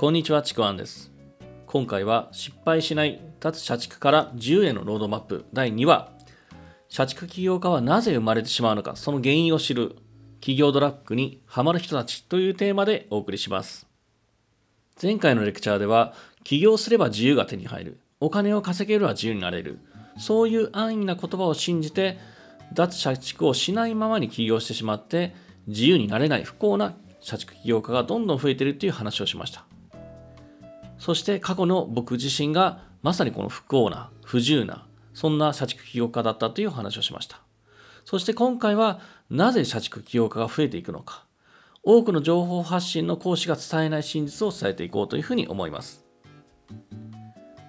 こんにちは、ちくわんです。今回は失敗しない脱社畜から自由へのロードマップ第2話。社畜起業家はなぜ生まれてしまうのか、その原因を知る企業ドラッグにハマる人たちというテーマでお送りします。前回のレクチャーでは、起業すれば自由が手に入る。お金を稼げるは自由になれる。そういう安易な言葉を信じて、脱社畜をしないままに起業してしまって、自由になれない不幸な社畜起業家がどんどん増えているという話をしました。そして過去の僕自身がまさにこの不幸な、不自由な、そんな社畜起業家だったという話をしました。そして今回はなぜ社畜起業家が増えていくのか。多くの情報発信の講師が伝えない真実を伝えていこうというふうに思います。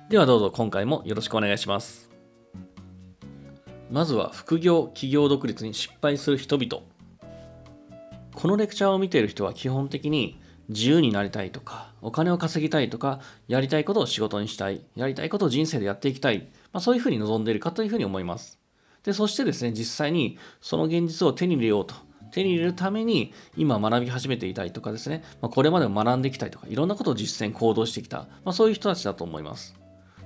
ではどうぞ今回もよろしくお願いします。まずは副業、企業独立に失敗する人々。このレクチャーを見ている人は基本的に自由になりたいとか、お金を稼ぎたいとか、やりたいことを仕事にしたい、やりたいことを人生でやっていきたい、まあ、そういうふうに望んでいるかというふうに思います。で、そしてですね、実際にその現実を手に入れようと。手に入れるために今学び始めていたいとかですね、まあ、これまでも学んできたいとか、いろんなことを実践行動してきた、まあ、そういう人たちだと思います。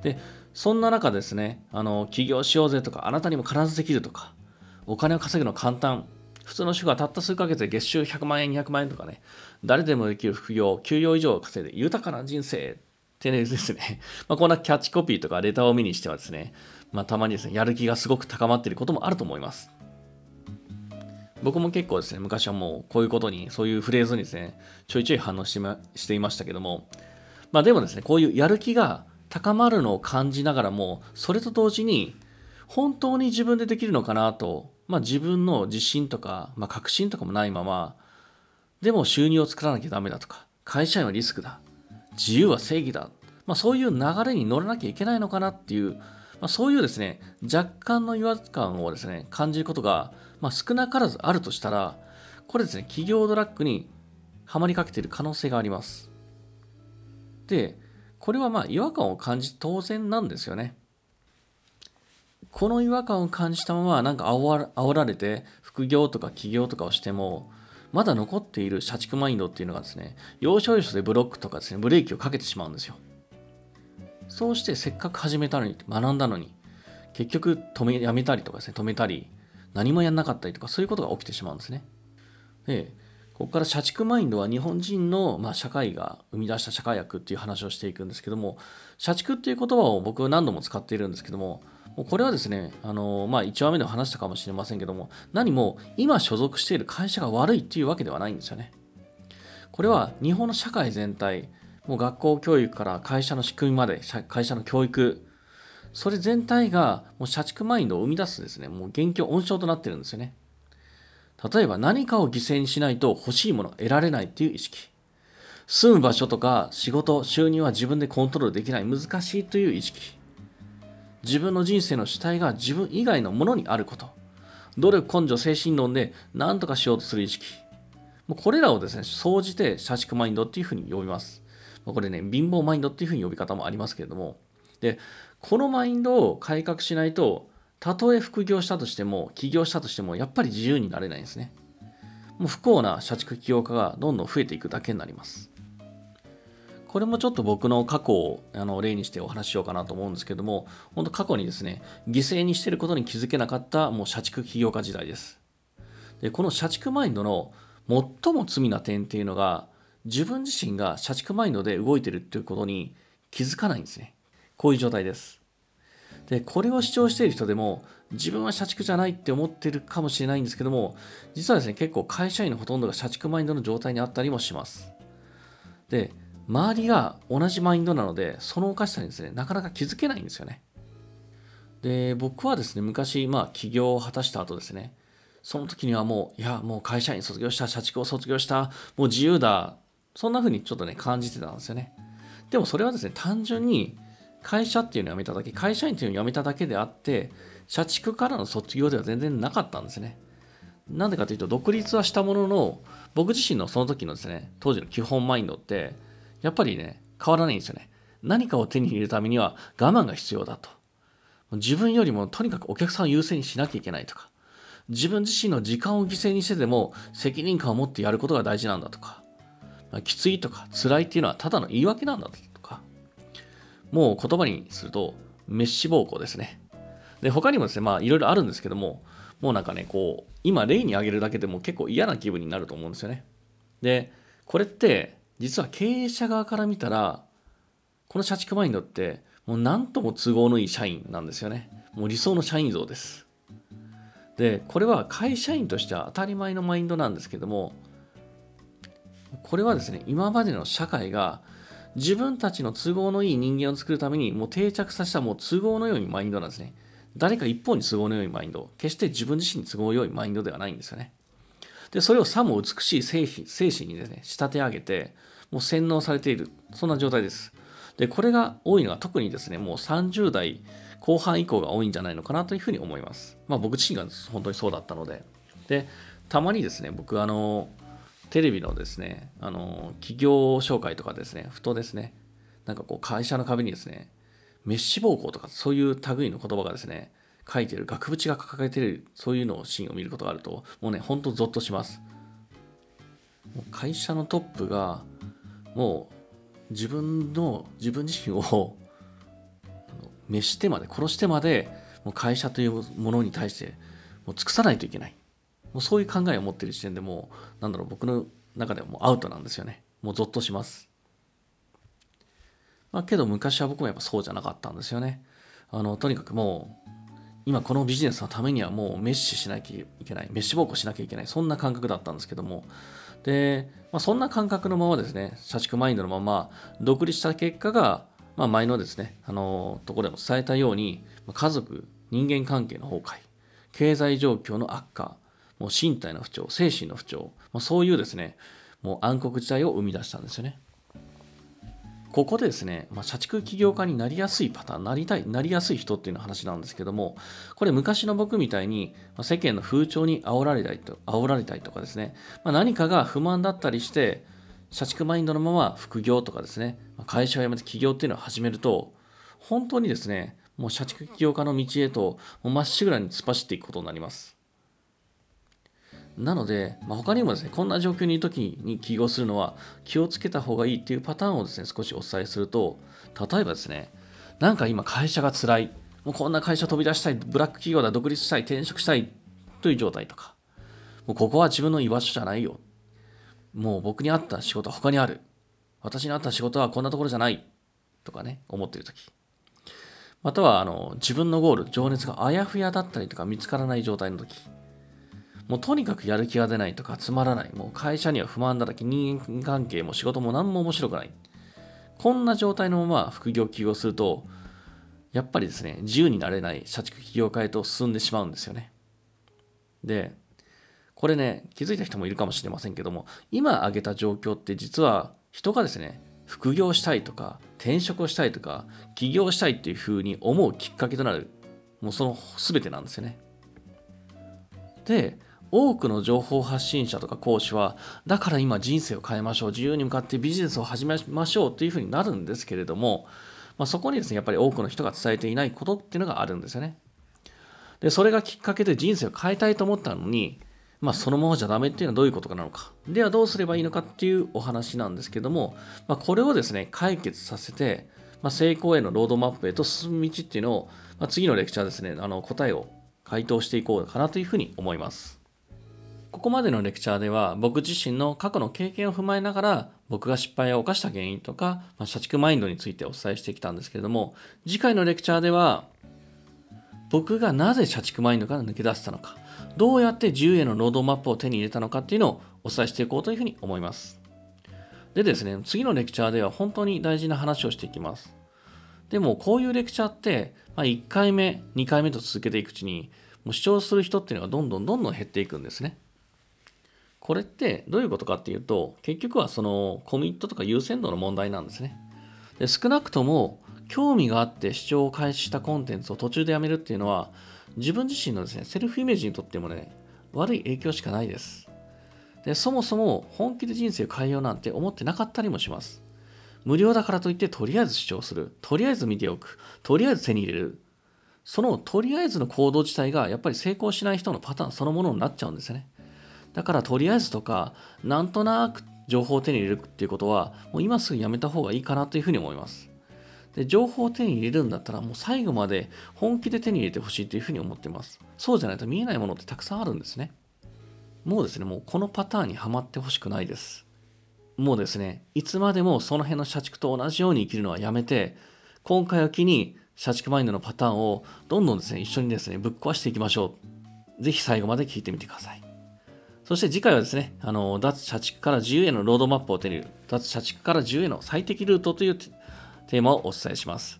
で、そんな中ですね、あの、起業しようぜとか、あなたにも必ずできるとか、お金を稼ぐの簡単、普通の主婦がたった数ヶ月で月収100万円、200万円とかね、誰でもできる副業、給与以上を稼いで豊かな人生ってねですね、まあ、こんなキャッチコピーとかレターを見にしてはですね、まあ、たまにですね、やる気がすごく高まっていることもあると思います。僕も結構ですね、昔はもうこういうことに、そういうフレーズにですね、ちょいちょい反応して,、ま、していましたけども、まあでもですね、こういうやる気が高まるのを感じながらも、それと同時に、本当に自分でできるのかなと、まあ自分の自信とか、まあ確信とかもないまま、でも収入を作らなきゃダメだとか、会社員はリスクだ、自由は正義だ、まあそういう流れに乗らなきゃいけないのかなっていう、まあ、そういうですね、若干の違和感をですね、感じることが、まあ、少なからずあるとしたら、これですね、企業ドラッグにはまりかけている可能性があります。で、これはまあ違和感を感じ当然なんですよね。この違和感を感じたままなんか煽られて副業とか起業とかをしても、まだ残っている社畜マインドっていうのがですね、要所要所でブロックとかですね、ブレーキをかけてしまうんですよ。そうしてせっかく始めたのに、学んだのに、結局止め、やめたりとかですね、止めたり、何もやんなかったりとか、そういうことが起きてしまうんですね。で、ここから社畜マインドは日本人の、まあ、社会が生み出した社会学っていう話をしていくんですけども、社畜っていう言葉を僕は何度も使っているんですけども、もうこれはですね、あのまあ、1話目で話したかもしれませんけども、何も今所属している会社が悪いっていうわけではないんですよね。これは日本の社会全体、もう学校教育から会社の仕組みまで、会社の教育、それ全体がもう社畜マインドを生み出すですね、もう元凶温床となってるんですよね。例えば何かを犠牲にしないと欲しいものを得られないっていう意識。住む場所とか仕事、収入は自分でコントロールできない難しいという意識。自分の人生の主体が自分以外のものにあること。努力、根性、精神論で何とかしようとする意識。もうこれらをですね、総じて社畜マインドっていうふうに呼びます。これね、貧乏マインドっていうふうに呼び方もありますけれども、で、このマインドを改革しないと、たとえ副業したとしても、起業したとしても、やっぱり自由になれないんですね。もう不幸な社畜起業家がどんどん増えていくだけになります。これもちょっと僕の過去をあの例にしてお話ししようかなと思うんですけども、本当過去にですね、犠牲にしてることに気づけなかったもう社畜起業家時代です。で、この社畜マインドの最も罪な点っていうのが、自分自身が社畜マインドで動いてるっていうことに気づかないんですね。こういう状態です。で、これを主張している人でも、自分は社畜じゃないって思ってるかもしれないんですけども、実はですね、結構会社員のほとんどが社畜マインドの状態にあったりもします。で、周りが同じマインドなので、そのおかしさにですね、なかなか気づけないんですよね。で、僕はですね、昔、まあ、起業を果たした後ですね、その時にはもう、いや、もう会社員卒業した、社畜を卒業した、もう自由だ、そんな風にちょっとね、感じてたんですよね。でもそれはですね、単純に会社っていうのを辞めただけ、会社員っていうのを辞めただけであって、社畜からの卒業では全然なかったんですね。なんでかというと、独立はしたものの、僕自身のその時のですね、当時の基本マインドって、やっぱりね、変わらないんですよね。何かを手に入れるためには我慢が必要だと。自分よりもとにかくお客さんを優先にしなきゃいけないとか、自分自身の時間を犠牲にしてでも責任感を持ってやることが大事なんだとか、まきついとか辛いっていうのはただの言い訳なんだとか、もう言葉にすると、メッシ暴行ですね。で、他にもですね、まあいろいろあるんですけども、もうなんかね、こう、今例に挙げるだけでも結構嫌な気分になると思うんですよね。で、これって実は経営者側から見たら、この社畜マインドってもう何とも都合のいい社員なんですよね。もう理想の社員像です。で、これは会社員としては当たり前のマインドなんですけども、これはですね、今までの社会が自分たちの都合のいい人間を作るためにもう定着させたもう都合のようにマインドなんですね。誰か一方に都合のよいマインド、決して自分自身に都合のよいマインドではないんですよね。で、それをさも美しい精神精神にですね、仕立て上げて、もう洗脳されている、そんな状態です。で、これが多いのは特にですね、もう30代後半以降が多いんじゃないのかなというふうに思います。まあ僕自身が本当にそうだったので。で、たまにですね、僕あの、テレビのですね、あの、企業紹介とかですね、ふとですね、なんかこう会社の壁にですね、メッシ暴行とかそういう類の言葉がですね、書いてる、額縁が掲げてる、そういうのをシーンを見ることがあると、もうね、ほんとゾッとします。会社のトップが、もう自分の、自分自身を滅してまで、殺してまで、もう会社というものに対して、もう尽くさないといけない。もうそういう考えを持ってる時点でもう、なんだろう、僕の中ではもうアウトなんですよね。もうゾッとします。まあ、けど昔は僕もやっぱそうじゃなかったんですよね。あの、とにかくもう、今このビジネスのためにはもうメッシしなきゃいけない、メッシ暴行しなきゃいけない、そんな感覚だったんですけども、で、まあ、そんな感覚のままですね、社畜マインドのまま独立した結果が、まあ、前のですね、あのところでも伝えたように、家族、人間関係の崩壊、経済状況の悪化、もう身体の不調、精神の不調、まあ、そういうですね、もう暗黒時代を生み出したんですよね。ここでですね、まあ、社畜起業家になりやすいパターン、なりたい、なりやすい人っていうの話なんですけども、これ昔の僕みたいに、ま世間の風潮に煽られたりと、煽られたりとかですね、まあ、何かが不満だったりして、社畜マインドのまま副業とかですね、会社を辞めて起業っていうのを始めると、本当にですね、もう社畜起業家の道へと、もうまっしぐらに突っ走っていくことになります。なので、まあ、他にもですね、こんな状況にいるときに起業するのは気をつけた方がいいっていうパターンをですね、少しお伝えすると、例えばですね、なんか今会社が辛い、もうこんな会社飛び出したい、ブラック企業だ、独立したい、転職したいという状態とか、もうここは自分の居場所じゃないよ。もう僕に合った仕事は他にある。私に合った仕事はこんなところじゃない。とかね、思っているとき。または、あの、自分のゴール、情熱があやふやだったりとか見つからない状態のとき。もうとにかくやる気が出ないとかつまらない。もう会社には不満だらけ、人間関係も仕事も何も面白くない。こんな状態のまま副業起業すると、やっぱりですね、自由になれない社畜起業家へと進んでしまうんですよね。で、これね、気づいた人もいるかもしれませんけども、今挙げた状況って実は人がですね、副業したいとか、転職をしたいとか、起業したいっていうふうに思うきっかけとなる、もうその全てなんですよね。で、多くの情報発信者とか講師は、だから今人生を変えましょう、自由に向かってビジネスを始めましょうというふうになるんですけれども、まあ、そこにですね、やっぱり多くの人が伝えていないことっていうのがあるんですよね。で、それがきっかけで人生を変えたいと思ったのに、まあ、そのままじゃダメっていうのはどういうことなのか。ではどうすればいいのかっていうお話なんですけども、まあ、これをですね、解決させて、まあ、成功へのロードマップへと進む道っていうのを、まあ、次のレクチャーですね、あの答えを回答していこうかなというふうに思います。ここまでのレクチャーでは僕自身の過去の経験を踏まえながら僕が失敗を犯した原因とか、まあ、社畜マインドについてお伝えしてきたんですけれども次回のレクチャーでは僕がなぜ社畜マインドから抜け出せたのかどうやって自由へのロードマップを手に入れたのかっていうのをお伝えしていこうというふうに思います。でですね次のレクチャーでは本当に大事な話をしていきます。でもこういうレクチャーって、まあ、1回目2回目と続けていくうちにもう主張する人っていうのがどんどんどんどん減っていくんですね。これってどういうことかっていうと、結局はそのコミットとか優先度の問題なんですね。で少なくとも興味があって視聴を開始したコンテンツを途中でやめるっていうのは、自分自身のですね、セルフイメージにとってもね、悪い影響しかないです。で、そもそも本気で人生を変えようなんて思ってなかったりもします。無料だからといってとりあえず視聴する。とりあえず見ておく。とりあえず手に入れる。そのとりあえずの行動自体がやっぱり成功しない人のパターンそのものになっちゃうんですよね。だからとりあえずとか、なんとなく情報を手に入れるっていうことは、もう今すぐやめた方がいいかなというふうに思います。で、情報を手に入れるんだったら、もう最後まで本気で手に入れてほしいというふうに思っています。そうじゃないと見えないものってたくさんあるんですね。もうですね、もうこのパターンにはまってほしくないです。もうですね、いつまでもその辺の社畜と同じように生きるのはやめて、今回を機に社畜マインドのパターンをどんどんですね、一緒にですね、ぶっ壊していきましょう。ぜひ最後まで聞いてみてください。そして次回はですね、あの、脱社畜から自由へのロードマップを手に入れる、脱社畜から自由への最適ルートというテーマをお伝えします。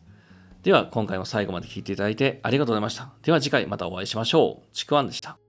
では、今回も最後まで聴いていただいてありがとうございました。では次回またお会いしましょう。ちくわんでした。